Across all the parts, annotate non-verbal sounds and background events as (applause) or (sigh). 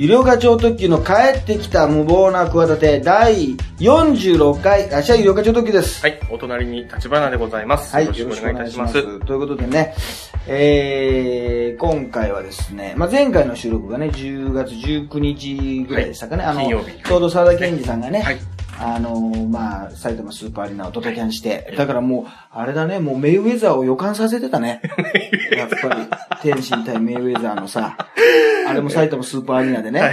有料課長特急の帰ってきた無謀な企て第46回、あしは有料課長特急です。はい、お隣に立花でございます。はい、よろしくお願いいたします。ということでね、えー、今回はですね、まあ、前回の収録がね、10月19日ぐらいでしたかね、はいあの、ちょうど沢田健二さんがね、はいあのまあ、埼玉スーパーアリーナをドタキャンして、だからもう、あれだね、もうメイウェザーを予感させてたね。やっぱり、天心対メイウェザーのさ、(laughs) あれも埼玉スーパーアリーナでね、はい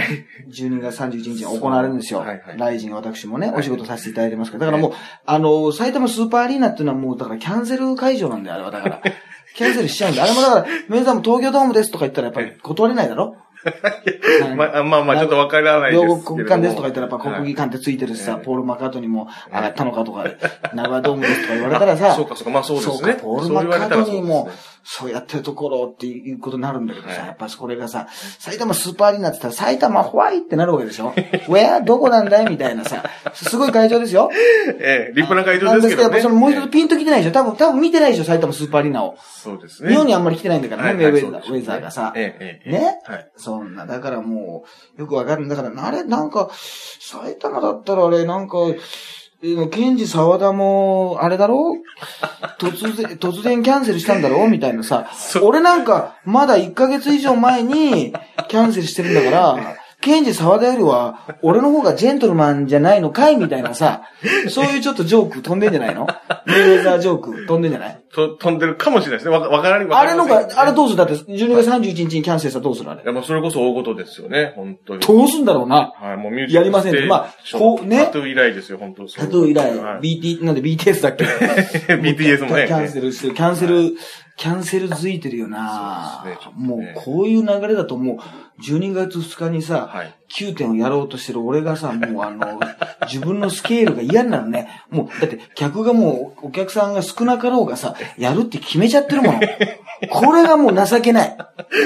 12月31日に行われるんですよ。はいはいライジン私もね、お仕事させていただいてますから。だからもう、あの、埼玉スーパーアリーナっていうのはもう、だからキャンセル会場なんだよ、あれは。だから。キャンセルしちゃうんだ。あれもだから、メイウェザーも東京ドームですとか言ったらやっぱり断れないだろ？まあまあまあ、ちょっとわからないです。両国国間ですとか言ったらやっぱ国技館ってついてるしさ、はい。ポール・マカートニーも上がったのかとか、名古屋ドームですとか言われたらさ、(laughs) そうかそうかまあそうですね。ポール・マカートニーもそうやってるところっていうことになるんだけどさ、はいやっぱそれがさ、埼玉スーパーアリーナって言ったら埼玉ホワイってなるわけでしょ (laughs) ?Where? どこなんだい？みたいなさ、すごい会場ですよ。ええ、立派な会場ですけどね。なんやっぱそのもう一つえピンと来てないでしょ？多分、多分見てないでしょ埼玉スーパーアリーナを。えそうですね。日本にあんまり来てないんだからね、ウェザー、ウェザーがさ。ええ、ええ。ね？はい。そんな、だからもう、よくわかるんだから、あれ、なんか、埼玉だったらあれ、なんか、えーケンジ沢田も、あれだろ？(laughs) 突然、突然キャンセルしたんだろ？みたいなさ。俺なんか、まだ1ヶ月以上前に、キャンセルしてるんだから、ケンジ沢田よりは、俺の方がジェントルマンじゃないのかいみたいなさ、(laughs) そういうちょっとジョーク飛んでんじゃないの？メイウェザージョーク飛んでんじゃないと飛んでるかもしれないですね。わかわからない。あれのが、あれどううする？だって、12月31日にキャンセルしたらどうするあれ？い。や、もうそれこそ大事ですよね。本当に。どうすんだろうな？はい、もうミュージックやりませんまあこうねタトゥー以来ですよ、本当タトゥー以来、はい BT、なんで BTS だっけ？(laughs) BTS もね。キャンセルしてる、キャンセル、キャンセルづいてるよなねちょっともうねこういう流れだともう、12月2日にさ、はい9点をやろうとしてる俺がさ、もうあの、(laughs) 自分のスケールが嫌になるね。もう、だって客がもう、お客さんが少なかろうがさ、やるって決めちゃってるもの。これがもう情けない。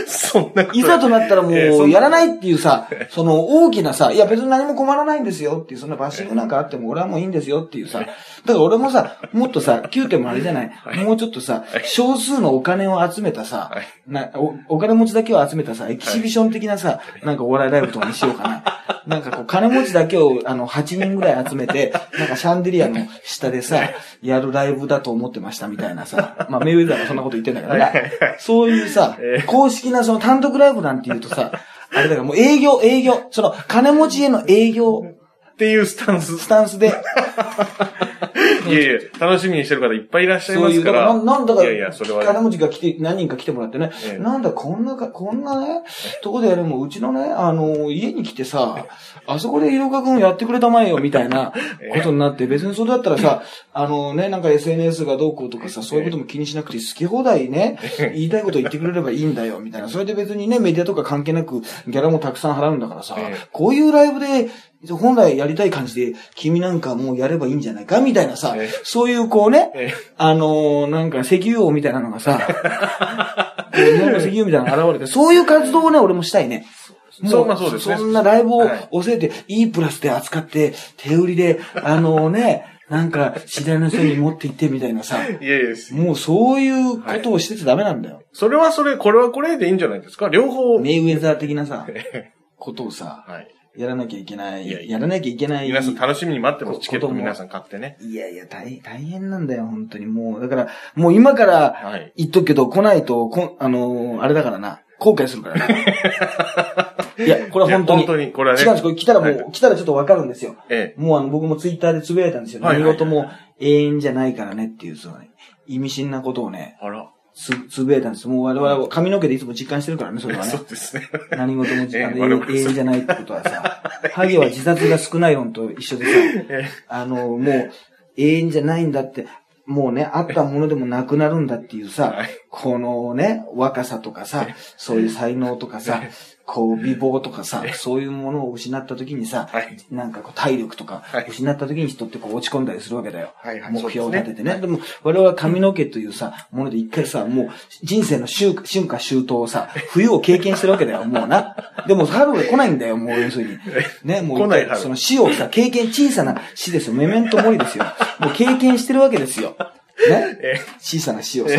そんなことい。ざとなったらもう、やらないっていうさ、その大きなさ、いや別に何も困らないんですよっていう、そんなバッシングなんかあっても俺はもういいんですよっていうさ、だから俺もさ、もっとさ、9点もあれじゃない、もうちょっとさ、少数のお金を集めたさはい、なお、お金持ちだけを集めたさ、エキシビション的なさ、なんかお笑いライブとかにしようかな。(laughs) なんかこう、金持ちだけを、あの、8人ぐらい集めて、なんかシャンデリアの下でさ、やるライブだと思ってましたみたいなさ、まあ、メイウェザーがそんなこと言ってんだけどね。そういうさええ、公式なその単独ライブなんて言うとさ、(laughs) あれだからもう営業、営業、その金持ちへの営業っていうスタンス。スタンスで、(laughs) いやいや、楽しみにしてる。方いっぱいいらっしゃいそういう、ますから。だから、ななんだかいやいや、それは。金持ちが来て、何人か来てもらってね、ええ。なんだ、こんなか、こんなね、とこでやるもう、うちのね、あの、家に来てさ、あそこで色川くんやってくれたまえよ、みたいな (laughs) ことになって、別にそれだったらさ、あのね、なんか SNS がどうこうとかさ、そういうことも気にしなくて、好き放題ね、(laughs) 言いたいこと言ってくれればいいんだよ、みたいな。それで別にね、メディアとか関係なく、ギャラもたくさん払うんだからさええ、こういうライブで、本来やりたい感じで、君なんかもうやればいいんじゃないかみたいなさええ、そういうこうねええ、あのーなんか石油王みたいなのがさ、日本の石油みたいなのが現れて、そういう活動をね、俺もしたいね。そうまあそうですねそんなライブをはい教えて、いいプラスで扱って、手売りで、あのね、なんか、次第の人に持って行ってみたいなさ、いやいや、もうそういうことをしてちゃダメなんだよ。それはそれ、これはこれでいいんじゃないですか？両方。メイウェザー的なさ、えことをさ、はい。やらなきゃいけない、いやいややらなきゃいけない。皆さん楽しみに待ってます。こチケット皆さん買ってね。いやいや、大大変なんだよ、本当に。もう、だから、もう今からはい言っとくけど、来ないと、こんあのーあれだからな、後悔するからね。(laughs) いや、これは本当に。本当にこれはね違うんです。これ来たらもう、は来たらちょっとわかるんですよ。えもうあの、僕もツイッターでつぶやいたんですよ。はいはいはい何事も永遠じゃないからねっていう、その、意味深なことをね、え。あら。つ、つぶやいたんです。もう我々は髪の毛でいつも実感してるからね、それはね。(laughs) そ。うですね。何事も時間で。(laughs) 永遠じゃないってことはさ、(laughs) ハゲは自殺が少ない論と一緒でさ、えあの、もう永遠じゃないんだって、もうね、あったものでもなくなるんだっていうさ、はいこのね、若さとかさ、そういう才能とかさ、こう美貌とかさ、そういうものを失った時にさ、はいなんかこう体力とかはい失った時に人ってこう落ち込んだりするわけだよ。はいはい目標を立ててね。でも我々は髪の毛というさ、もので一回さ、もう人生の春春夏秋冬をさ、冬を経験してるわけだよ、もうな。でも春が来ないんだよ、もう要するに。ね、もう来ない春その死をさ、経験、小さな死ですよ。メメントモリですよ。もう経験してるわけですよ。ね？え小さな死をさ。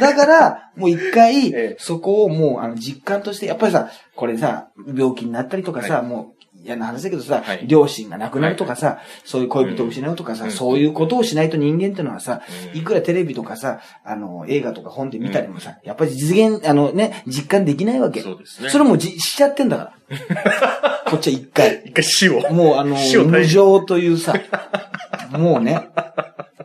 だから、もう一回ええ、そこをもう、あの、実感として、やっぱりさ、これさ、病気になったりとかさ、はい。もう、嫌な話だけどさ、はい。両親が亡くなるとかさ、そういう恋人を失うとかさ、うん。そういうことをしないと人間ってのはさ、うん。いくらテレビとかさ、あの、映画とか本で見たりもさ、やっぱり実現、あのね、実感できないわけ。そうですね。それもうじしちゃってんだから。(laughs) こっちは一回。一回死を。もうあの、無常というさ、もうね、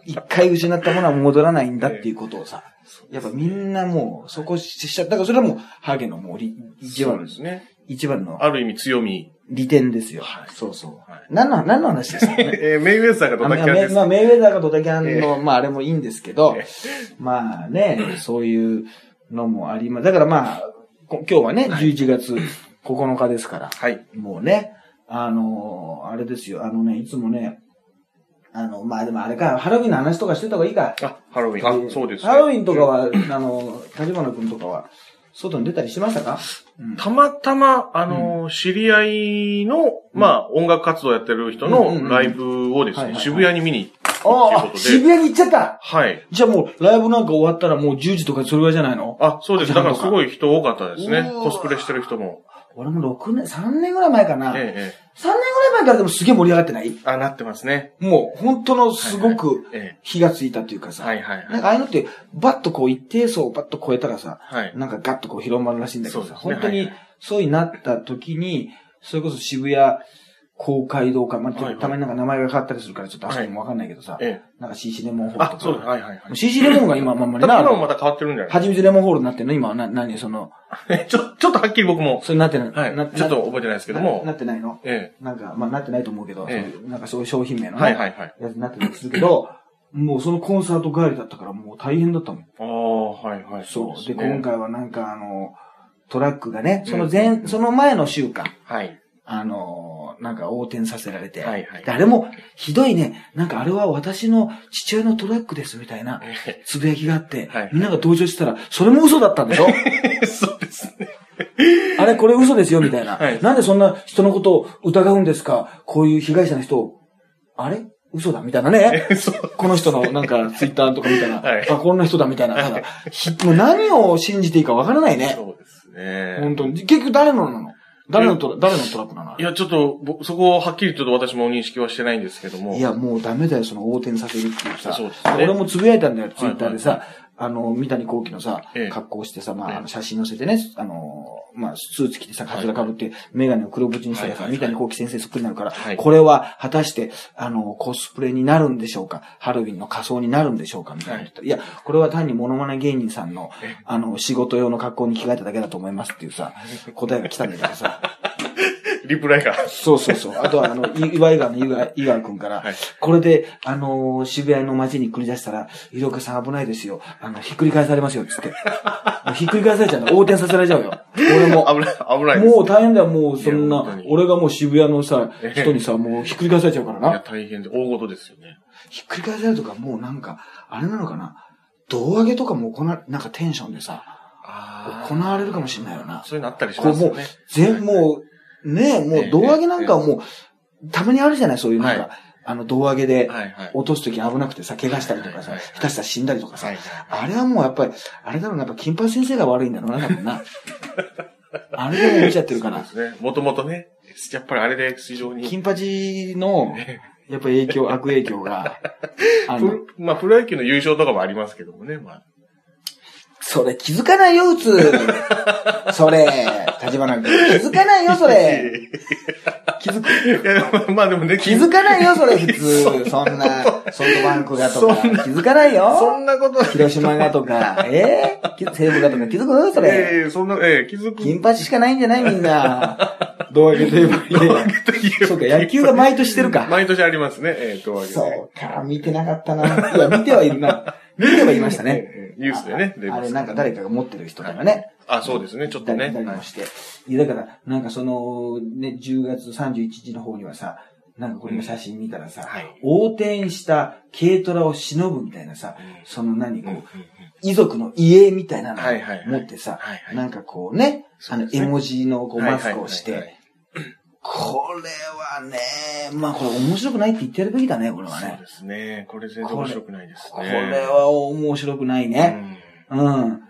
一回失ったものは戻らないんだっていうことをさ、やっぱみんなもう、そこしちゃったから、それはもう、ハゲのもうり、一番ですね。一番のある意味強み。利点ですよ。はいそうそう。はい何の、何の話ですか？ね。(laughs) えーメイウェザーがドあタキャンです。まあ、メイウェザーがドタキャンの、まあ、あれもいいんですけどえ、まあね、そういうのもあります。だからまあ、こ今日はね、11月9日ですから、はい。もうね、あのーあれですよ、あのね、いつもね、あの、まあでもあれか、ハロウィンの話とかしてた方がいいか。あ、ハロウィン。あ、そうです、ね。ハロウィンとかは、あの、立花君とかは、外に出たりしましたか？うんたまたま、あの、知り合いの、まあ、音楽活動やってる人うんうんうんのライブをですね、渋谷に見に行ったというああ渋で。谷に行っちゃったはい。じゃあもう、ライブなんか終わったらもう10時とかそれぐらいじゃないの？あ、そうです。だからすごい人多かったですねコスプレしてる人も。俺も6年、3年ぐらい前かな。3年ええ、えぐらい前からでもすげえ盛り上がってない？え。あ、なってますね。もう、本当のすごくえ火がついたというかさ。え。はいはいはい。なんかああいうのって、バッとこう一定層をバッと超えたらさ、はい。なんかガッとこう広まるらしいんだけどさ、ね本当にそうになった時に、それこそ渋谷公会堂か、まあ、はいはいたまになんか名前が変わったりするからちょっと確かにもわかんないけどさ、ええ。なんか CC レモンホールあと、か。そうです。はいはいはい。CC レモンが今 (laughs) まんまりな、今もまた変わってるんじゃない？はじめてレモンホールになってんの？今はな、何その、(laughs) ちょ、ちょっとはっきり僕も、それなってない？はい。なちょっと覚えてないですけどもなな。ってないの？えなんか、まあなってないと思うけど、ええそういうなんかそういう商品名え。のね、はいはいはい。やつになってたりするけど、もうそのコンサート帰りだったからもう大変だったもん。ああ、はいはい。そう。で、今回はなんかあの、トラックがね、そのうん前、その前の週か、はい。あの、なんか横転させられて、はいはいであれもひどいね、なんかあれは私の父親のトラックですみたいなえ (laughs) つぶやきがあって、はいみんなが同情してたら、それも嘘だったんでしょ？え (laughs) そうですね。あれこれ嘘ですよみたいな、はいなんでそんな人のことを疑うんですか？こういう被害者の人を、あれ？嘘だみたいなね。(laughs) この人のなんかツイッターとか見たら、はいあ、こんな人だみたいな。はいひもう何を信じていいかわからないね。そうですね。本当に。結局誰のなの？誰のトラ誰のトラックなのいや、ちょっと、ぼそこをはっきりちょっと私も認識はしてないんですけども。いや、もうダメだよ、その横転させるっていうさ。そうですね俺もつぶやいたんだよ、ツイッターでさ。はいあの、三谷幸喜のさ、ええ格好してさ、まあ、写真載せてね、あの、まあ、スーツ着てさ、カツラ被って、メガネを黒縁にしたらさ、はいはいはい。三谷幸喜先生そっくりになるから、はい。これは果たして、あの、コスプレになるんでしょうか？ハロウィンの仮装になるんでしょうか？みたいな言ったら、い、や、これは単にモノマネ芸人さんのえ、あの、仕事用の格好に着替えただけだと思いますっていうさ、答えが来たんだけどさ、(laughs) リプライが。そうそうそう。あとは、あの、い岩井川の井川井川くんから、はいで、あのー渋谷の街に繰り出したら、医療家さん危ないですよ。あの、ひっくり返されますよ、つって。も (laughs) うひっくり返されちゃうの。横転させられちゃうよ。俺も。(laughs) 危ない、危ない。もう大変だよ、もうそんな俺がもう渋谷のさ、ええ人にさ、もうひっくり返されちゃうからいや、な。大変で、大事ですよね。ひっくり返されるとか、もうなんか、あれなのかな。胴上げとかも行わ、なんかテンションでさ、あ行われるかもしれないよな。そういうのあったりしこうもうますよね。、全、もう、ねもう胴上げなんかはもう、たまにあるじゃない、そういうなんか、はいあの、胴上げで。落とすとき危なくてさ、怪我したりとかさ、下手したら死んだりとかさ、はいあれはもうやっぱり、あれだろうな、やっぱ金八先生が悪いんだろうな、多分な。(laughs) あれでも見ちゃってるから。そうですね。もともとね、やっぱりあれで非常に。金八の、やっぱ影響、悪影響が、(laughs) あまあ、プロ野球の優勝とかもありますけどもね、まあ。それ気づかないよ、打つ。(laughs) それ、立花君。気づかないよ、それ。気づく。いや、まあでもね、気づかないよ、それ、普通。そんな、ソフトバンクがとか。気づかないよ。そんなこと、広島がとか。えー、西武がとか気づくそれ。ええそんな、ええ気づく。金八しかないんじゃないみんな。(laughs) 胴上げといえばいいそうか、野球が毎年してるか。毎年ありますね、ええとはいえねそうか、見てなかったな。いや、見てはいるな。見てはいましたね。ええニュースでね、あれなんか誰かが持ってる人とかね。あ、そうですね、ちょっとね。いたりもして。い。や、だから、なんかその、ね、10月31日の方にはさ、なんかこれの写真見たらさ、はい。横転した軽トラを忍ぶみたいなさ、うん。その何、こう、遺族の家みたいなのを持ってさなんかこうね、あの、絵文字のこうはい。マスクをして、これはね、まあこれ面白くないって言ってやるべきだね、これはねそうで。すね。これ全然面白くないですね。これは面白くないね。うん。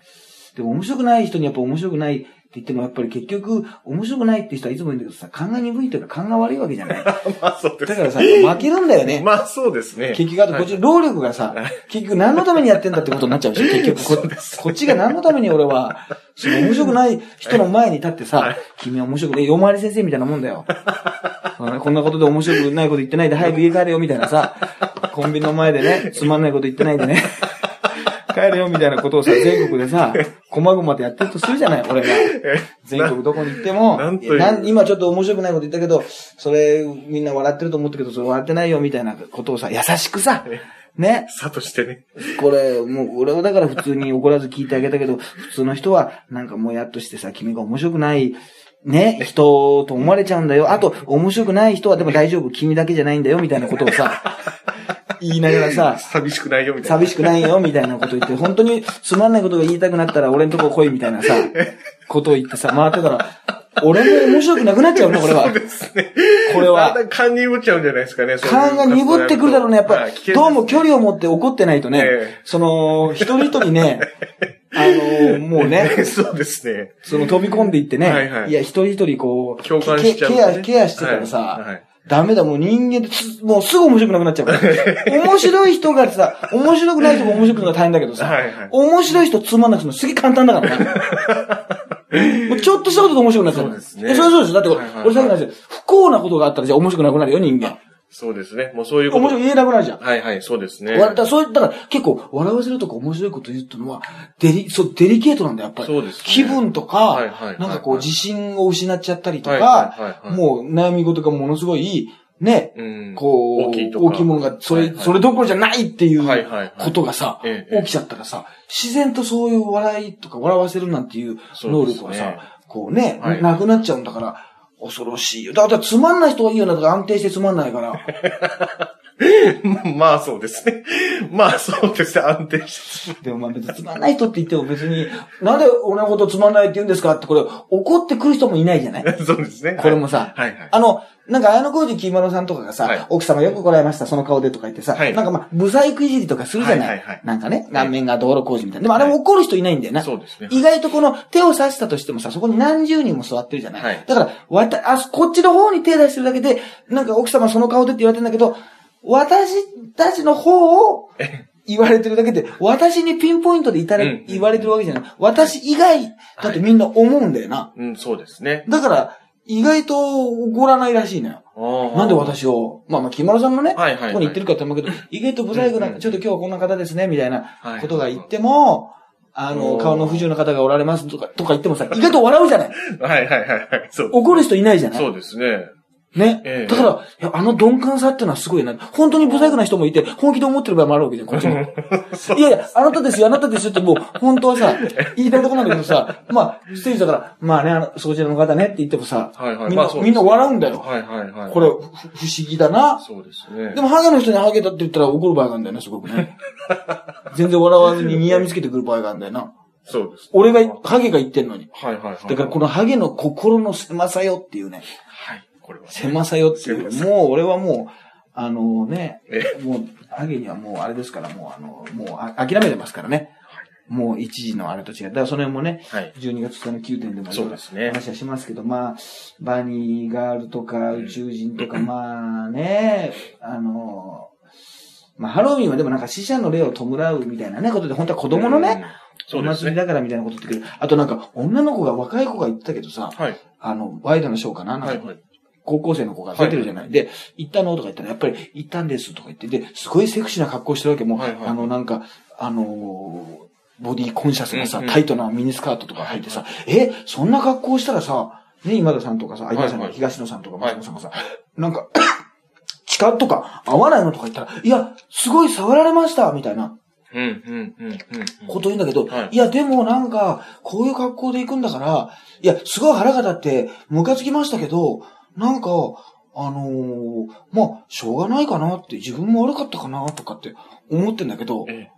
でも面白くない人にやっぱ面白くない言ってもやっぱり結局面白くないって人はいつも言うんだけどさ、勘が鈍いというか勘が悪いわけじゃない。(laughs) まあそうですからさ、負けるんだよね。まあそうですね。結局、あとこっち、労力がさ、結局何のためにやってんだってことになっちゃうし、(laughs) 結局こ、こっちが何のために俺は、その面白くない人の前に立ってさ、君は面白くない、夜回り先生みたいなもんだよ。(laughs) こんなことで面白くないこと言ってないで早く家帰れよみたいなさ、コンビニの前でね、つまんないこと言ってないでね、帰れよみたいなことをさ、全国でさ、(laughs) こまごまとやってるとするじゃない、俺が。全国どこに行っても、今ちょっと面白くないこと言ったけど、それみんな笑ってると思ったけど、それ笑ってないよみたいなことをさ、優しくさ、ね。さとしてね。これ、もう、俺はだから普通に怒らず聞いてあげたけど、普通の人は、なんかもやっとしてさ、君が面白くない、ね、人と思われちゃうんだよ。あと、面白くない人はでも大丈夫、君だけじゃないんだよ、みたいなことをさ、言いながらさ、寂しくないよみたいな。寂しくないよ、みたいなこと言って、本当につまんないことが言いたくなったら俺のとこ来い、みたいなさ、(laughs) ことを言ってさ、回ってたら、俺も面白くなくなっちゃうね、俺はそう。ですね。これはだんだん勘鈍っちゃうんじゃないですかね。勘が鈍ってくるだろうね。やっぱどうも距離を持って怒ってないとね、ええその、一人一人ね、(laughs) あのもうね、(laughs) そうですね。その飛び込んでいってね、はいはいや、一人一人こう、共感しちゃう、ケケア、ケアしてたらさ、ダメだ、もう人間です、もうすぐ面白くなくなっちゃうから。(laughs) 面白い人がさ、面白くない人も面白くのが大変だけどさ、はいはい面白い人つまんなくするのすげえ簡単だからね。(laughs) もうちょっとしたことで面白くなっちゃう。そうですねえそれはそうです。だって、俺さっきの話で不幸なことがあったらじゃあ面白くなくなるよ、人間。そうですね。もうそういうこと。面白く言えなくなるじゃん。はいはい、そうですね。わだそういったら結構笑わせるとか面白いこと言うってのは、デリ、そう、デリケートなんだよ、やっぱり。そうですね気分とか、はいはいはいなんかこう自信を失っちゃったりとか、はいはいはいはいもう悩み事がものすごい、ね、うんこう、大きいとかものが、それ、はいはいそれどころじゃないっていうはいはいはいことがさ、ええ起きちゃったらさ、自然とそういう笑いとか笑わせるなんていう能力はさ、ねこうね、はいなくなっちゃうんだから、恐ろしいよ。だからつまんない人はいいよな、とか安定してつまんないから。(laughs) (laughs) まあそうですね。(laughs) まあそうですね。安定して。でもまあ別につまんない人って言っても別に、なんで俺のことつまんないって言うんですか？ってこれ怒ってくる人もいないじゃない？(laughs) そうですね。これもさ、はいはい。あの、なんか綾小路きいまろさんとかがさ、はい奥様よく来られました、その顔でとか言ってさ、はいなんかまあ、ブサイクいじりとかするじゃない,、はいはいはいなんかね、顔面が道路工事みたいな。でもあれも怒る人いないんだよな。そうですね。意外とこの手を刺したとしてもさ、そこに何十人も座ってるじゃない、はいだから、わた、あ、こっちの方に手出してるだけで、なんか奥様その顔でって言われてんだけど、私たちの方を言われてるだけで、私にピンポイントでいたれ、うん言われてるわけじゃない。私以外だってみんな思うんだよな。うん、そうですね。だから、意外と怒らないらしいのよ。なんで私を、まあまあ、木村さんのね、はいはいはいここに言ってるかと思うけど、(laughs) 意外とブサイクな、うんうんちょっと今日はこんな方ですね、みたいなはいことが言っても、あの、顔の不自由な方がおられますとか、とか言ってもさ、意外と笑うじゃない (laughs) はいはいはいはい。そう。怒る人いないじゃないそうですね。ね。ええだから、いや、あの鈍感さってのはすごいな。本当に不細工な人もいて、本気で思ってる場合もあるわけじゃん、こっちも。(laughs) いやいや、あなたですよ、あなたですよってもう、本当はさ、(laughs) 言いたいとこなんだけどさ、まあ、ステージだから、まあね、あの、そちらの方ねって言ってもさ、はいはいみんな、まあそうですみんな笑うんだよ。はいはいはい。これ、ふ不思議だな。そうですね。でも、ハゲの人にハゲだって言ったら怒る場合があるんだよね、すごくね。(laughs) 全然笑わずにニヤみつけてくる場合があるんだよな。そうです。俺が、ハゲが言ってんのに。はいはいはい。だから、このハゲの心の狭さよっていうね。はい。これはね。狭さよっていう。狭もう、俺はもう、あのね、え？もう、ハゲにはもう、あれですから、もう、あの、もうあ、諦めてますからね。もう、一時のあれと違う。だから、その辺もね、はい。12月2日の9点でも、そうですね話はしますけど、まあ、バニーガールとか、宇宙人とか、まあね、あの、まあ、ハロウィンはでもなんか死者の霊を弔うみたいなね、ことで、本当は子供のね。お祭りだからみたいなこと言ってくる。あとなんか、女の子が、若い子が言ってたけどさ、はい。あの、ワイドのショーかななんかはいはい。高校生の子が出てるじゃない。で、行ったのとか言ったら、やっぱり行ったんですとか言って、で、すごいセクシーな格好してるわけ。もう、はいはい。あの、なんか、あのーボディコンシャスなさ、うんうん。タイトなミニスカートとか履いてさ、え、そんな格好したらさ、ね、今田さんとかさ、相田さん、はいはい東野さんとか松本さんがさ、なんか、(clears throat) 力とか合わないのとか言ったら、いや、すごい触られましたみたいな。うん、うん、うん、うん。こと言うんだけど、はい。いや、でもなんか、こういう格好で行くんだから、いや、すごい腹が立って、ムカつきましたけど、なんか、あのーまあ、しょうがないかなって、自分も悪かったかなとかって思ってんだけど、え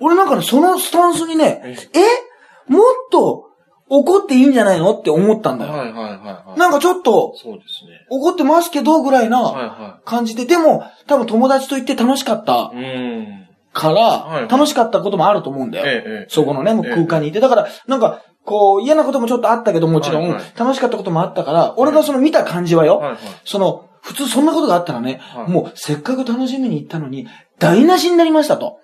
俺なんかね、そのスタンスにねえ、えもっと怒っていいんじゃないのって思ったんだよ。はいはいはいはい。なんかちょっとそうですね。怒ってますけどぐらいはいなは感じで、でも多分友達と行って楽しかったい。うん。から、はい楽しかったこともあると思うんだよ。ええええそこのね、空間にいて。だから、なんか、こう、嫌なこともちょっとあったけど、もちろん、楽しかったこともあったから、俺がその見た感じはよ。その、普通そんなことがあったらね、はい。もうせっかく楽しみに行ったのに、台無しになりましたと。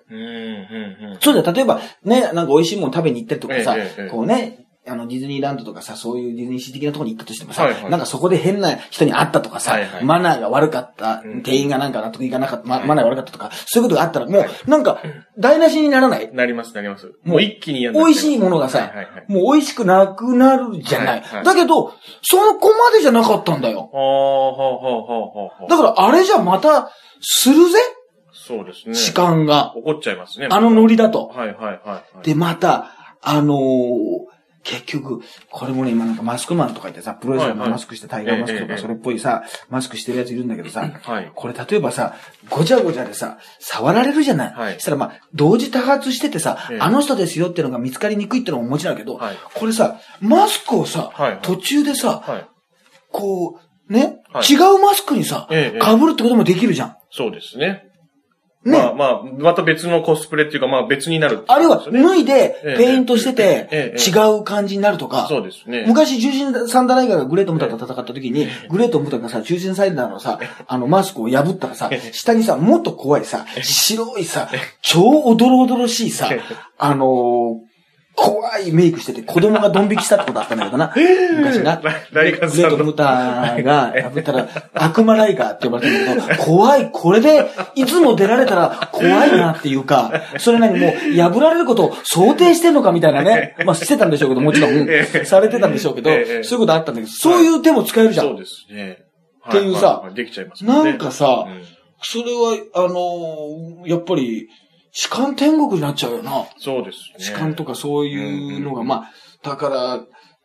そうだよ、例えば、ね、なんか美味しいもの食べに行ったりとかさ、こうね、あの、ディズニーランドとかさ、そういうディズニーシー的なところに行ったとしてもさ、はいはいなんかそこで変な人に会ったとかさ、はいはいマナーが悪かった、うん店員がなんか納得いかなかった、まマナーが悪かったとか、そういうことがあったら、もう、なんか、台無しにならない。なります、なります。もう一気に嫌にな美味しいものがさ、はいはいはい。もう美味しくなくなるじゃない。はいはいだけど、そこまでじゃなかったんだよ。はあ、はあ、はあ、はあ、はあ。だから、あれじゃまた、するぜ？そうですね。時間が。怒っちゃいますね。あのノリだと。はいはいはいはい。で、また、あのー結局、これもね、今なんかマスクマンとか言ってさ、プロレスラーのマスクしてタイガーマスクとかそれっぽいさ、マスクしてるやついるんだけどさ、はい。これ例えばさ、ごちゃごちゃでさ、触られるじゃない。はいそしたらまあ、同時多発しててさ、ええあの人ですよっていうのが見つかりにくいってのももちろんだけど、はいこれさ、マスクをさ、途中でさ、はい。こう、ね、はい違うマスクにさ、被るってこともできるじゃん。そうですね。ね。まあまあ、また別のコスプレっていうか、まあ別になるってあるいは脱いでええペイントしてて違う感じになるとか、そうですね。昔、中心サンダーライガーがグレートムタと戦った時に、グレートムタがさ、中心サイダーのさ、あの、マスクを破ったらさ、下にさ、もっと怖いさ、白いさ、超おどろおどろしいさ、あのー怖いメイクしてて子供がドン引きしたってことあったんだけどな。(laughs) 昔な。ラライガーグレートムタが破ったら、悪魔ライガーって呼ばれてるんだけど、怖い、これで、いつも出られたら怖いなっていうか、(laughs) それなにもう、破られることを想定してんのかみたいなね。(laughs) まあ、してたんでしょうけど、もちろん、ええされてたんでしょうけど、ええそういうことあったんだけど、そういう手も使えるじゃん。そうですね。っていうさできちゃいますなんかさうんそれは、あのーやっぱり、痴漢天国になっちゃうよな。そうですね。痴漢とかそういうのが、うんまあ、だから、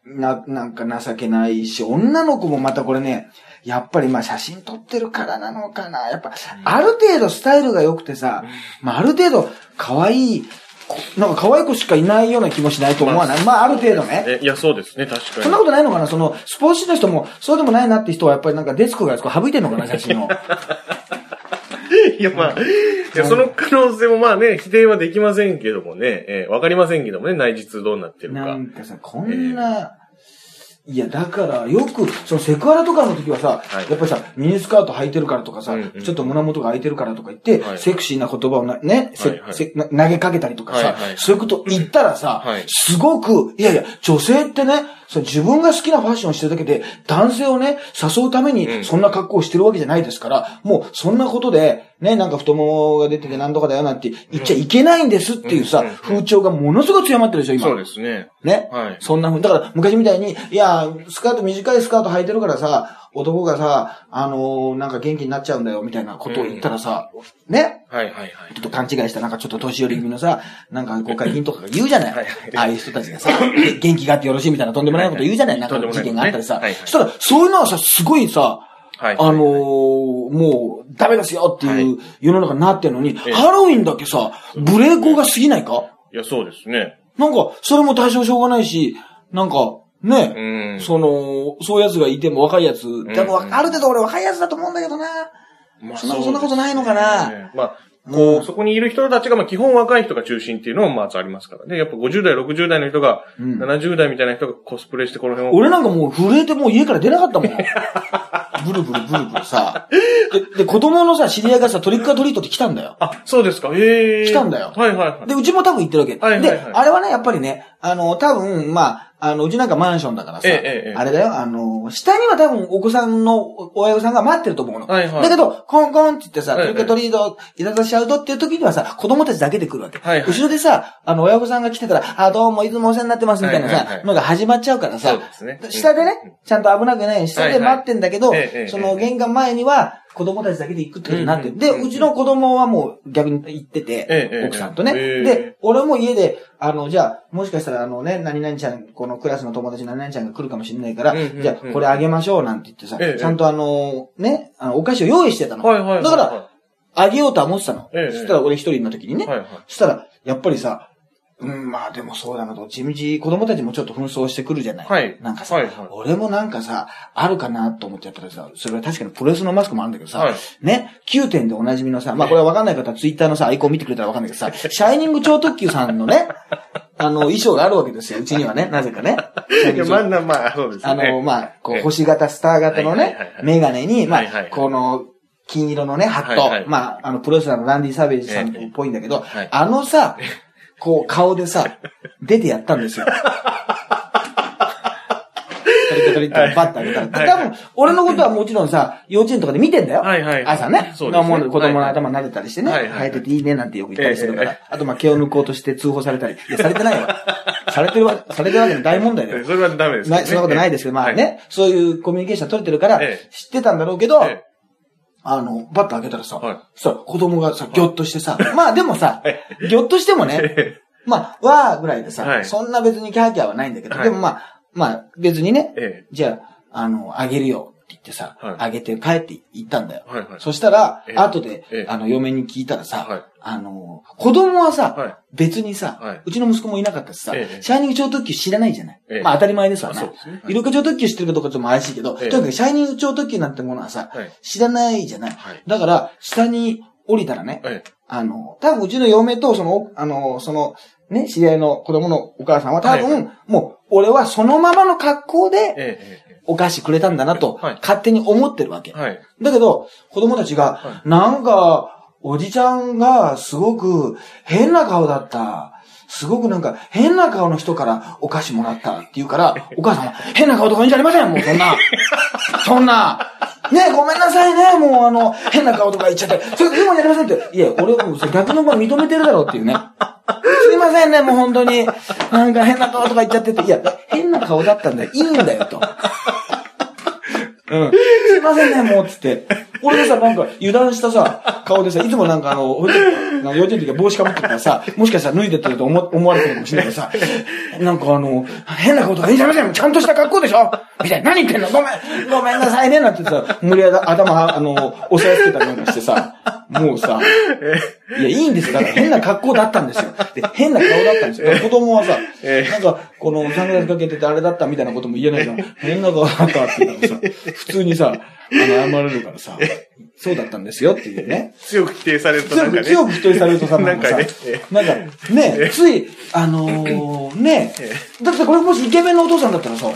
な、なんか情けないし、女の子もまたこれね、やっぱりまあ写真撮ってるからなのかな。やっぱ、ある程度スタイルが良くてさ、まあある程度可愛い子、なんか可愛い子しかいないような気もしないと思わない？まあある程度ね。えいや、そうですね、確かに。そんなことないのかな？その、スポーツ紙の人も、そうでもないなって人はやっぱりなんかデスクがこう省いてんのかな写真を。(laughs) (laughs) いや、まあ、いや、その可能性もまあね、否定はできませんけどもね、えーわかりませんけどもね、内実どうなってるなか。んかさ、こんな、いや、だから、よく、そのセクハラとかの時はさ、はい。やっぱりさ、ミニスカート履いてるからとかさ、うんうん。ちょっと胸元が開いてるからとか言って、はい。セクシーな言葉をなね、せはいはい。せな投げかけたりとかさ、はいはいそういうこと言ったらさ、はい。すごく、いやいや、女性ってね、そう自分が好きなファッションをしてるだけで、男性をね、誘うためうんに、そんな格好をしてるわけじゃないですから、もう、そんなことで、ね、なんか太ももが出てて何とかだよなんて言っちゃいけないんですっていうさ、うんうんうん風潮がものすごく強まってるでしょ、今。そうですね。ね。はいそんなふうに。だから、昔みたいに、いや、スカート、短いスカート履いてるからさ、男がさ、あのーなんか元気になっちゃうんだよ、みたいなことを言ったらさ、ね？はいはいはい。ちょっと勘違いした、なんかちょっと年寄り組のさ、なんか国会議員とかが言うじゃない？はいはいああいう人たちがさ、(laughs) 元気があってよろしいみたいなとんでもないこと言うじゃない？なんか事件があったりさ。そしたら、そういうのはさ、すごいさ、はい。あのーもう、ダメですよっていう世の中になってるのに、ええハロウィンだけさ、ブレーコが過ぎないか？いや、そうですね。なんか、それも対象しょうがないし、なんか、ね、うん。その、そういうやつがいても若いやつ、でも、うんある程度俺若いやつだと思うんだけどな。まあそんなそんなことないのかなまあ、こう、そこにいる人たちが、まあ、基本若い人が中心っていうのも、まずありますからね。やっぱ50代、60代の人が、うん70代みたいな人がコスプレしてこの辺を。俺なんかもう震えてもう家から出なかったもん。ブルブルブルブルさ。で、で子供のさ、知り合いがさ、トリックアトリートって来たんだよ。あ、そうですか。へえ。来たんだよはいはいはい。で、うちも多分行ってるわけ。はいはいはいで、あれはね、やっぱりね、あの、多分、まあ、あの、うちなんかマンションだからさ、ええええあれだよ、あの、下には多分お子さんのお親御さんが待ってると思うの。はいはい。だけど、コンコンって言ってさ、ええトリックアトリート、いただしちゃうとっていう時にはさ、子供たちだけで来るわけ。はいはい。後ろでさ、あの、親御さんが来てたら、あ、どうもいつもお世話になってますみたいなさ、のが始まっちゃうからさ。下でね、ちゃんと危なくないように下で待ってんだけど、その玄関前には子供たちだけで行くってことになってる。で、うちの子供はもう逆に行ってて、ええ奥さんとね。ええで、俺も家で、あの、じゃあ、もしかしたらあのね、何々ちゃん、このクラスの友達何々ちゃんが来るかもしれないから、じゃあ、これあげましょうなんて言ってさ、ええちゃんとあの、ね、あの、お菓子を用意してたの。はいはいはい。だから、あげようとは思ってたの。ええそしたら俺一人の時にね。そしたら、やっぱりさ、うん、まあでもそうだな、どっちみち子供たちもちょっと紛争してくるじゃない。はい。なんかさ、はいはい。俺もなんかさ、あるかなと思ってやったらさ、それは確かにプロレスのマスクもあるんだけどさ、はい。ね、9点でおなじみのさ、まあこれはわかんない方はツイッターのさ、アイコン見てくれたらわかんないけどさ、(laughs) シャイニング超特急さんのね、あの、衣装があるわけですよ。うちにはね、なぜかね。いや、まあ、なまあ、そうですね。あの、まあ、こう、ええ。星型、スター型のねメガネに、まあはいはいはい、この、金色のね、ハッはいはい。ト。まあ、あの、プロレスラーのランディ・サーベージさんっぽいんだけどはい、あのさ、こう、顔でさ、(laughs) 出てやったんですよ。トリトリバッとあげたら。はい多分、俺のことはもちろんさ、幼稚園とかで見てんだよ。はいはい朝ね。そうですね子供の頭撫でたりしてね。生えてていいねなんてよく言ったりするかえら。あと、まあ、毛を抜こうとして通報されたり。いや、されてないわ。(laughs) されてるわ、されてるわけで大問題だよ。それはダメです、ない、そんなことないですけど、まあね、そういうコミュニケーション取れてるからええ、知ってたんだろうけど、ええあの、バッと開けたらさ、はい。さ、子供がさ、ぎょっとしてさ、まあでもさえ、ぎょっとしてもね、え (laughs) まあ、わーぐらいでさ、はい。そんな別にキャーキャーはないんだけど、はい。でもまあ、まあ別にね、え。じゃあ、あの、あげるよ言ってさ、はい。あげて帰って行ったんだよ。はいはい。そしたらえ、え。後でええ、あの、嫁に聞いたらさ、はい。あの、子供はさ、はい。別にさ、はい。うちの息子もいなかったしさ、ええ。シャイニング超特急知らないじゃない。ええ。まあ当たり前ですわな。そうですね。はい。イルカ超特急知ってるかどうかちょっと怪しいけど、ええ。とにかくシャイニング超特急なんてものはさ、はい。知らないじゃない。はい。だから、下に降りたらね、えあの、多分うちの嫁と、その、あの、その、ね、知り合いの子供のお母さんは多分、はいもう、俺はそのままの格好えで、ええお菓子くれたんだなと、はい勝手に思ってるわけ。えはい。だけど、子供たちが、はなんか、おじちゃんがすごく変な顔だった。すごくなんか変な顔の人からお菓子もらったって言うから、(laughs) お母さんは変な顔とかいいんじゃありませんもうそんな。(laughs) そんな。ねごめんなさいね。もうあの、変な顔とか言っちゃって。それでもやりませんって。いや、俺もう逆の場合認めてるだろうっていうね。すいませんね、もう本当に。なんか変な顔とか言っちゃってて。いや、変な顔だったんだよ。いいんだよと。うん。すいませんね、もう、つって。俺がさ、なんか、油断したさ、顔でさ、いつもなんかあの、幼稚園の時は帽子かぶってるからさ、もしかしたら脱いでってると思思われてるかもしれないけどさ、なんかあの、変なことがいいじゃありませんちゃんとした格好でしょ。みたいな、何言ってんの？ごめん、ごめんなさいね、なんてさ、無理やり頭、あの、押さえつけたりなんかしてさ、もうさ、いや、いいんですよ。だから変な格好だったんですよ。で、変な顔だったんですよ。子供はさ、なんか、このサングラスかけててあれだったみたいなことも言えないから、変な顔だったって言ったらさ、普通にさ、あの、謝れるからさ、そうだったんですよっていうね。強く否定されるとなんかね。強く否定されるとさ、なんかねえ、なんか、ね、つい、あのー、ね、だってこれもしイケメンのお父さんだったらさ、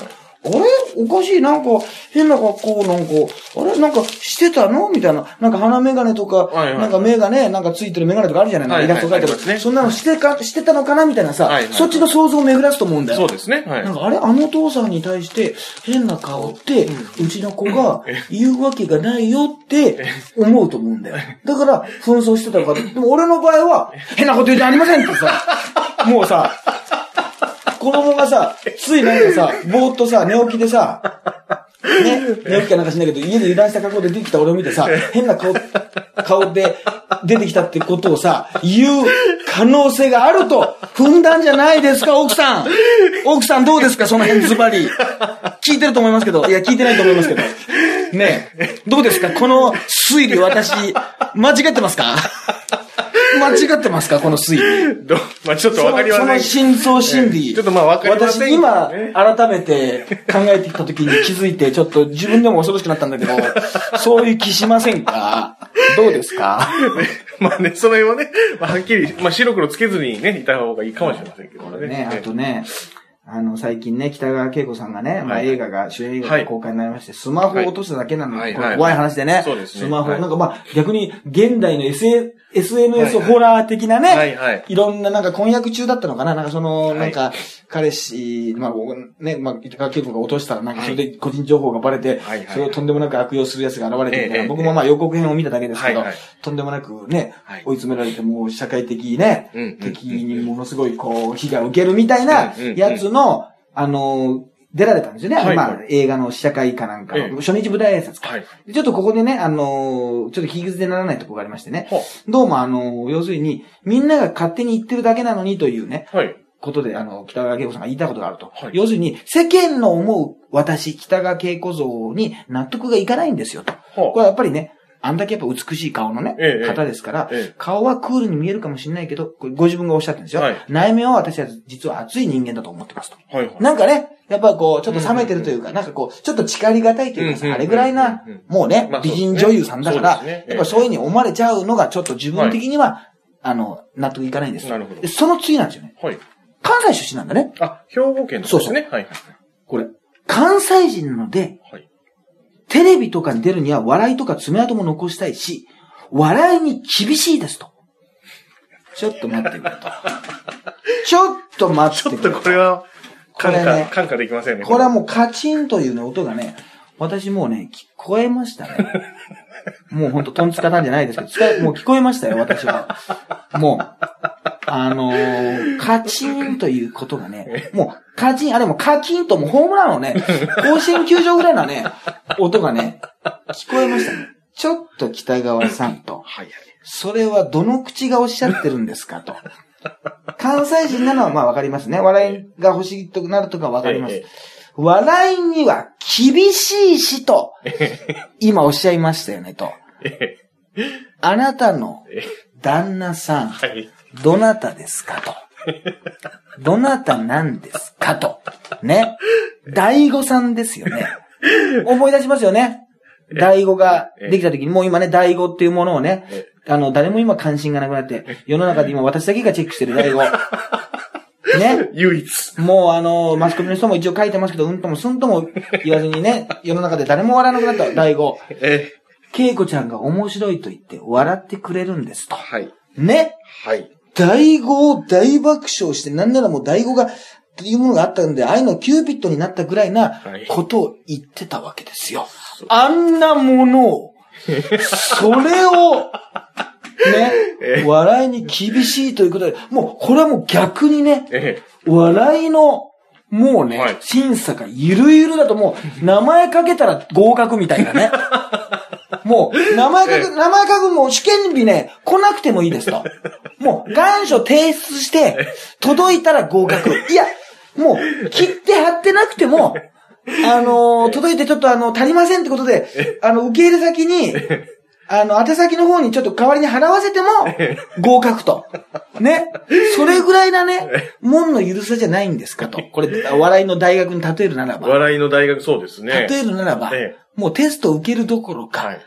あれ？おかしい。なんか、変な格好、なんか、あれ？なんか、してたの？みたいな。なんか鼻メガネとか、はいはい。なんかメガネ、なんかついてるメガネとかあるじゃない、はいはい。イラスト描いてる、ね。そんなのしてか、してたのかな？みたいなさ、はいはいそっちの想像を巡らすと思うんだよ。そうですね。はい。なんか、あれ？あのお父さんに対して変な顔って、うちの子が言うわけがないよって思うと思うんだよ。だから、紛争してたのか。でも俺の場合は、変なこと言ってありませんってさ、もうさ、子供がさ、ついなんかさ、ぼーっとさ、寝起きでさ、ね、寝起きかなんかしないけど、家で油断した格好で出てきた俺を見てさ、変な顔、顔で出てきたってことをさ、言う可能性があると踏んだんじゃないですか、奥さん。奥さんどうですか、その辺ズバリ。聞いてると思いますけど、いや、聞いてないと思いますけど。ねえ、どうですか、この推理私、間違ってますか？間違ってますか、この推理？ど (laughs) まあちょっとわかりまそのせん。真相心理。ええ。ちょっとまあわかりません私今ね、改めて考えてきた時に気づいて、ちょっと自分でも恐ろしくなったんだけど、(laughs) そういう気しませんか？どうですか？(laughs) まあね、その辺はね、まあはっきり、まあ白黒つけずにね、いた方がいいかもしれませんけどね。ね、あとね、あの、最近ね、北川景子さんがね、まあはい映画が、主演映画はい。が公開になりまして、スマホを落としただけなの怖い話でね、そうですね。スマホ、はい。なんかまあ、逆に現代の SA SNS ホラー的なね、はいはい。いろんななんか婚約中だったのかな？なんかその、はい。なんか、彼氏、まあ、おね、まあ、北川景子が落としたら、なんかそれで個人情報がバレて、それをとんでもなく悪用する奴が現れてみたいな、ええ僕もまあ予告編を見ただけですけど、とんでもなくね、はい。追い詰められてもう社会的ね、敵にものすごいこう、被害を受けるみたいなやつの、あの、出られたんですよね。はいまあは、映画の試写会かなんかの、ええ初日舞台挨拶か。はい。でちょっとここでね、あのーちょっと聞き捨てならないとこがありましてね。ほどうもあのー要するに、みんなが勝手に言ってるだけなのにというね、はい。ことで、あの、北川景子さんが言いたことがあると。はい要するに、世間の思う私、北川景子像に納得がいかないんですよと。ほこれはやっぱりね、あんだけやっぱ美しい顔のね、ええ方ですから、ええ顔はクールに見えるかもしれないけど、ご自分がおっしゃってるんですよ。はい内面は私は実は熱い人間だと思ってますと。はいはい。なんかね、やっぱこう、ちょっと冷めてるというか、なんかこう、ちょっと叱りがたいというかさ、あれぐらいなもうねまあ、美人女優さんだから、やっぱそういうふうに思われちゃうのが、ちょっと自分的には、あの、納得いかないんですよ。なるほどでその次なんですよね。はい。関西出身なんだね。あ、兵庫県のですね。はいはいこれ。関西人なので、はい。テレビとかに出るには笑いとか爪痕も残したいし、笑いに厳しいですと。(laughs) ちょっと待ってくれと。ちょっと待ちょってっくれとこれは、感化、これね感化できませんね。これはもうカチンというね、音がね、私もうね、聞こえましたね。(laughs) もうほんとトンツカタンじゃないですけど、もう聞こえましたよ、私は。もう、あのーカチンということがね、もうカチン、あれもカキンともうホームランをね、甲子園球場ぐらいのね、(laughs) 音がね、聞こえましたね。ちょっと北川さんと、はいはい。それはどの口がおっしゃってるんですかと。(laughs) 関西人なのはまあわかりますね。笑いが欲しいとなるとかわかりますええ。笑いには厳しいしと、今おっしゃいましたよねと。あなたのえ旦那さん、はい。どなたですかと。どなたなんですかと。ね。大悟さんですよね。思い出しますよね。大悟ができた時に、もう今ね、大悟っていうものをね、あの、誰も今関心がなくなって、世の中で今私だけがチェックしてる大悟。(laughs) ね？唯一。もうあの、マスコミの人も一応書いてますけど、うんともすんとも言わずにね、世の中で誰も笑わなくなった大悟。え？恵子ちゃんが面白いと言って笑ってくれるんですと。はい。ね？はい。大悟を大爆笑して、なんならもう大悟が、っていうものがあったんで、愛のキューピットになったぐらいなはいことを言ってたわけですよ。あんなものを、(laughs) それを、えね、笑いに厳しいということで、もう、これはもう逆にね、え笑いの、もうね、はい。審査がゆるゆるだともう、名前かけたら合格みたいなね。(laughs) もう、名前書く、名前書くもう試験日ね、来なくてもいいですと。もう、願書提出して、届いたら合格。いや、もう、切って貼ってなくても、(laughs) あのー届いてちょっとあの、足りませんってことで、あの、受け入れ先に、あの、宛先の方にちょっと代わりに払わせても、(laughs) 合格と。ね。(laughs) それぐらいなね、門の許さじゃないんですかと。これ、笑いの大学に例えるならば。笑いの大学、そうですね。例えるならばええ、もうテストを受けるどころか、はい。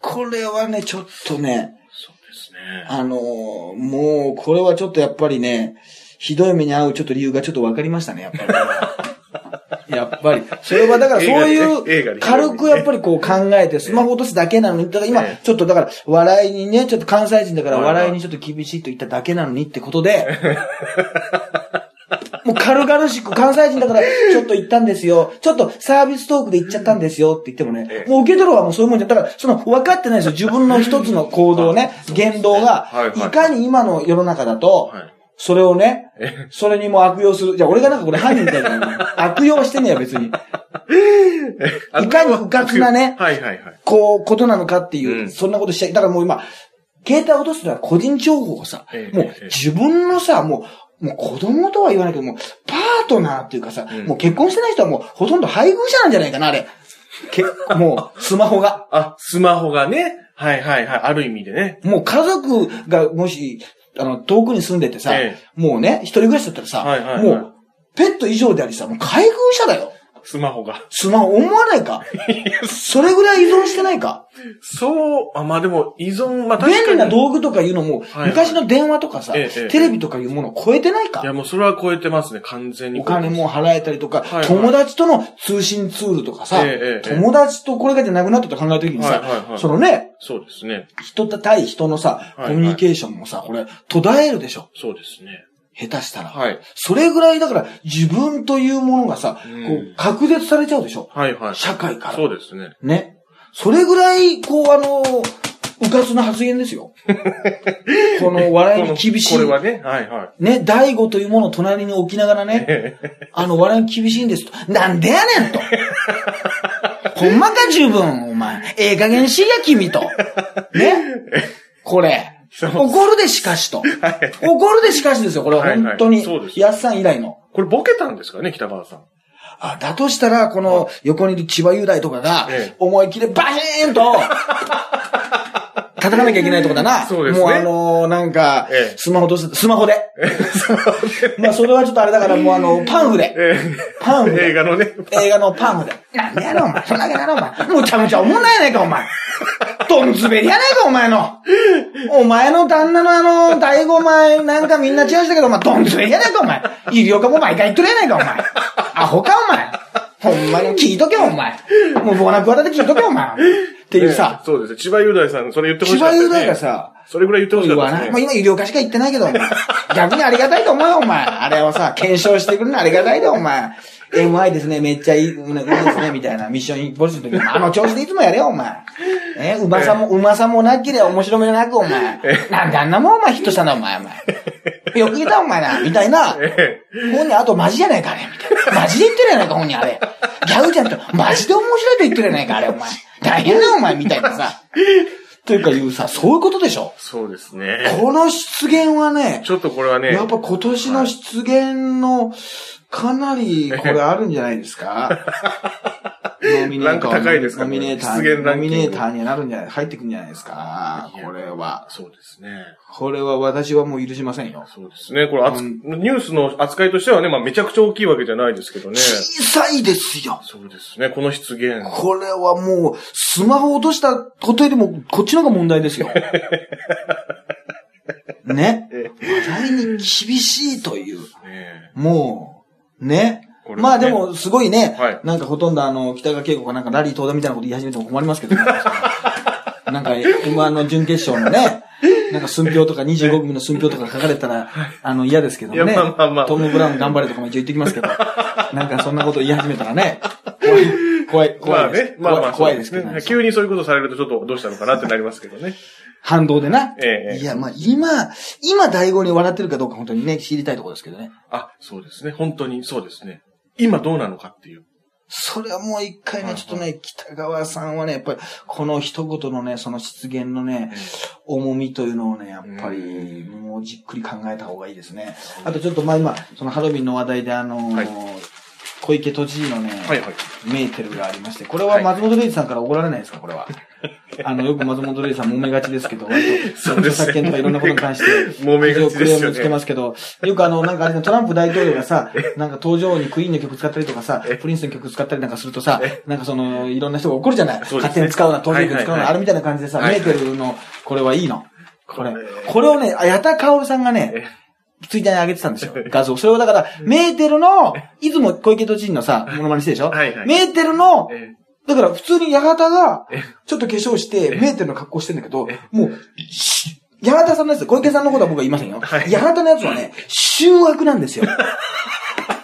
これはね、ちょっとね、そうですね。あのーもう、これはちょっとやっぱりね、ひどい目に遭うちょっと理由がちょっと分かりましたね、やっぱり。(laughs) やっぱり。それはだからそういう、で軽くやっぱりこう考えて、スマホ落とすだけなのに、だから今ええ、ちょっとだから、笑いにね、ちょっと関西人だから笑いにちょっと厳しいと言っただけなのにってことで、もう軽々しく関西人だからちょっと言ったんですよ。ちょっとサービストークで言っちゃったんですよって言ってもねえ、え。もう受け取るはもうそういうもんじゃ、だからその分かってないですよ。自分の一つの行動ね、言動がはい、かに今の世の中だと、はい。それをねえ、それにも悪用する。じゃあ俺がなんかこれ犯人みたいな。(laughs) 悪用してんねや別に。いかにうかつなねはいはいはい。こう、ことなのかっていう、うんそんなことしちゃい。だからもう今、携帯落とすのは個人情報をさ、ええもう自分のさ、もう、もう子供とは言わないけども、パートナーっていうかさ、うんもう結婚してない人はもうほとんど配偶者なんじゃないかな、あれ。けもう、スマホが。あ、スマホがね。はいはいはい。ある意味でね。もう家族がもし、あの、遠くに住んでてさ、えもうね、一人暮らしだったらさ、はいはいはいもう、ペット以上でありさ、もう配偶者だよ。スマホが。スマホ思わないか？それぐらい依存してないか？そう、あ、まあでも依存、まあ確かに。便利な道具とかいうのも、はい昔の電話とかさ、ええええテレビとかいうものを超えてないか？いやもうそれは超えてますね、完全に。お金も払えたりとか、はいはい友達との通信ツールとかさ、ええええ友達とこれがじゃなくなったと考えたときにさ、はいはいはいそのね、そうですね。人対人のさ、はいコミュニケーションもさ、これ、途絶えるでしょ。そうですね。下手したら。はい。それぐらいだから、自分というものがさ、うんこう、隔絶されちゃうでしょ？はいはい。社会から。そうですね。ね。それぐらい、こう、あの、うかつな発言ですよ。(laughs) この笑いに厳しい。これはね、はいはね、大悟というものを隣に置きながらね、い。(laughs) あの、笑いに厳しいんですと。なんでやねんと。(laughs) ほんまか十分、お前。ええ加減しいや、君と。ね。これ。怒るでしかしと。(laughs) 怒るでしかしですよ、これは本当にそうで。すやっさん以来の。これボケたんですかね、北川さん。あ、だとしたら、この横にいる千葉雄大とかがええ、思い切りバシーンと、(laughs) 叩かなきゃいけないとこだな。(laughs) そうですねもうあのーなんかええ、スマホとスマホで。(laughs) まあそれはちょっとあれだからもうあの、パンフで。えパンフで。映画のね。映画のパンフで。なんでやろ、お前。そんなわけやろ、お前。むちゃむちゃ思んないやないか、お前。どんずべりやないか、お前の。お前の旦那のあの、第五枚、なんかみんな違うしたけど、お前、どんずべりやないか、お前。医療科も毎回言っとるやないか、お前。アホか、お前。ほんまに聞いとけ、お前。もう、ボーナクワタで聞いとけ、お前。っていうさね、そうですね。千葉雄大さん、それ言ってほし千かったですね。葉雄大がさ、それぐらい言ってほし言わない。もう今医療科しか言ってないけど、逆にありがたいと思うよ、お前。あれをさ、検証してくるのありがたいで、お前。MI ですね、めっちゃいい、うんいいですね、みたいなミッションインポッシブルの時に、あの調子でいつもやれよ、お前。え、うまさも、うまさもなければ面白みがなく、お前。なんであんなもん、お前ヒットしたんだ、お前、お前。よく言った、お前な、みたいな。え本人、あとマジじゃないか、あれ、みたいな。マジで言ってるやないか、本人、あれ。ギャグじゃなくて、マジで面白いと言ってるやないか、あれ、お前。大変だよ、お前、みたいなさ。というか言うさ、そういうことでしょ。そうですね。この出現はね、ちょっとこれはね、やっぱ今年の出現の、かなり、これあるんじゃないですか？ノミネート。ランク高いですか？ノミネーターノミネーターになるんじゃない入ってくんじゃないですか？これは。そうですね。これは私はもう許しませんよ。そうですね。これ、うんニュースの扱いとしてはね、まあめちゃくちゃ大きいわけじゃないですけどね。小さいですよ。そうですね。この出現。これはもう、スマホ落としたことよりも、こっちの方が問題ですよ。(laughs) ね？え話題に厳しいという。ねもう、ね。まあでも、すごいね、はいなんかほとんどあの、北川景子がなんかラリー東田みたいなこと言い始めても困りますけどね。(laughs) なんか、M1 の準決勝のね、なんか寸評とか25組の寸評とか書かれたら、あの嫌ですけどもね。まあまあまあトム・ブラウン頑張れとかも一応言ってきますけど、(laughs) なんかそんなこと言い始めたらね、怖い、怖い、怖いです。まあね。まあまあ、怖いですけどね。急にそういうことされるとちょっとどうしたのかなってなりますけどね。反動でな。ええいや、まあ今、今第五に笑ってるかどうか本当にね、知りたいところですけどね。あ、そうですね。本当にそうですね。今どうなのかっていう。それはもう一回ね、ちょっとね、北川さんはね、やっぱり、この一言のね、その出現のね、重みというのをね、やっぱり、もうじっくり考えた方がいいですね。あとちょっと、まあ今、そのハロウィンの話題で、あのーはい小池都知事のね、はいはい。メーテルがありまして、これは松本零士さんから怒られないですか、これは。(laughs) あの、よく松本零士さん揉めがちですけど、割と、著作権とかいろんなことに関して、(laughs) 揉めがちですよね。クレームつけますけど、よくあの、なんかあれねトランプ大統領がさ、(laughs) なんか登場にクイーンの曲使ったりとかさ、プリンスの曲使ったりなんかするとさ、なんかその、いろんな人が怒るじゃない？ね。勝手に使うな、登場曲使うな、あれみたいな感じでさ、はいメーテルの、これはいいの。これ。これ。をね、あ矢田薫さんがね、ツイッターに上げてたんですよ、画像。それをだから、メーテルの、いつも小池都知事のさ、モノマネしてるでしょ？はいはい。メーテルの、えだから普通に八幡がえ、ちょっと化粧して、えメーテルの格好してんだけどえ、もう、し八幡さんのやつ、小池さんのことは僕は言いませんよ。はい。八幡のやつはね、醜悪なんですよ。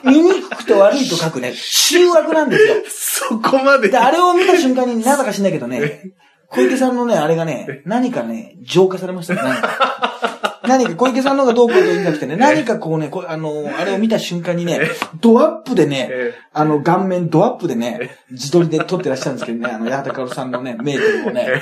醜くて悪いと書くね、醜悪なんですよ。そこまで。で、あれを見た瞬間に、なんだか知んないけどね、小池さんのね、あれがね、何かね、浄化されましたよ、何か。小池さんのがどうこうと言うんじゃなくてね、何かこうね、こあの、あれを見た瞬間にね、ドアップでねえ、あの、顔面ドアップでね、自撮りで撮ってらっしゃるんですけどね、あの、八幡薫さんのね、メーテルをね。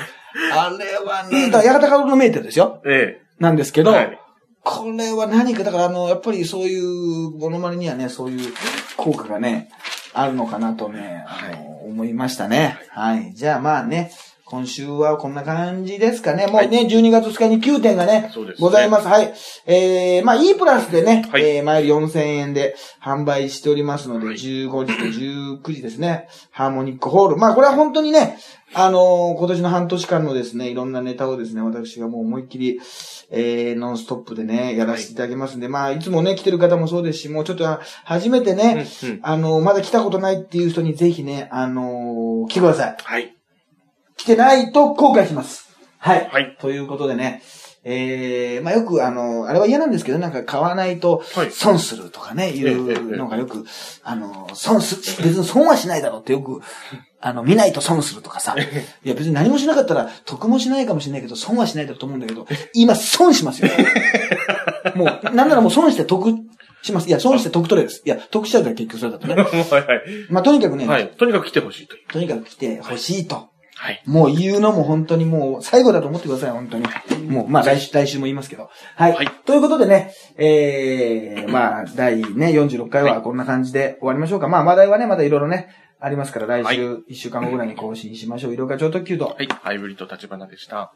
あれはね、だ八幡薫のメーテルですよ。えなんですけど、はいこれは何か、だからあの、やっぱりそういうモノマネにはね、そういう効果がね、あるのかなとね、あの、思いましたね。はい。じゃあまあね、今週はこんな感じですかね。もうね、12月2日に9点がね、ねございます。はい。えー、まあ E プラスでね、はいえー、前より4000円で販売しておりますので、はい15時と19時ですね、ハーモニックホール。まあこれは本当にね、あのー今年の半年間のですね、いろんなネタをですね、私がもう思いっきり、えー、ノンストップでね、やらせていただきますんで、まあ、いつもね、来てる方もそうですし、もうちょっと、あ初めてね、うんうんあのーまだ来たことないっていう人にぜひね、あのー来てください。はい。来てないと後悔します。はい。はいということでね、えー、まあよくあの、あれは嫌なんですけど、なんか買わないとはい損するとかね、いうのがよく、あの、損す、別に損はしないだろうってよく、あの、見ないと損するとかさ、いや別に何もしなかったら得もしないかもしれないけど、損はしないだろうと思うんだけど、今損しますよ。(laughs) もう、なんならもう損して得します。いや、損して得取れです。いや、得しちゃうから結局それだとね。(laughs) はいはい。まあとにかくね、はい。とにかく来てほしいという。とにかく来てほしいと。はい。もう言うのも本当にもう最後だと思ってください、本当に。もう、まあ来週、来週も言いますけど。はい。はいということでね、えー、まあ、第ね、46回はこんな感じで終わりましょうか。まあ、話題はね、まだいろいろね、ありますから、来週、1週間後ぐらいに更新しましょう。医療課長特急と。はい。ハイブリッド立花でした。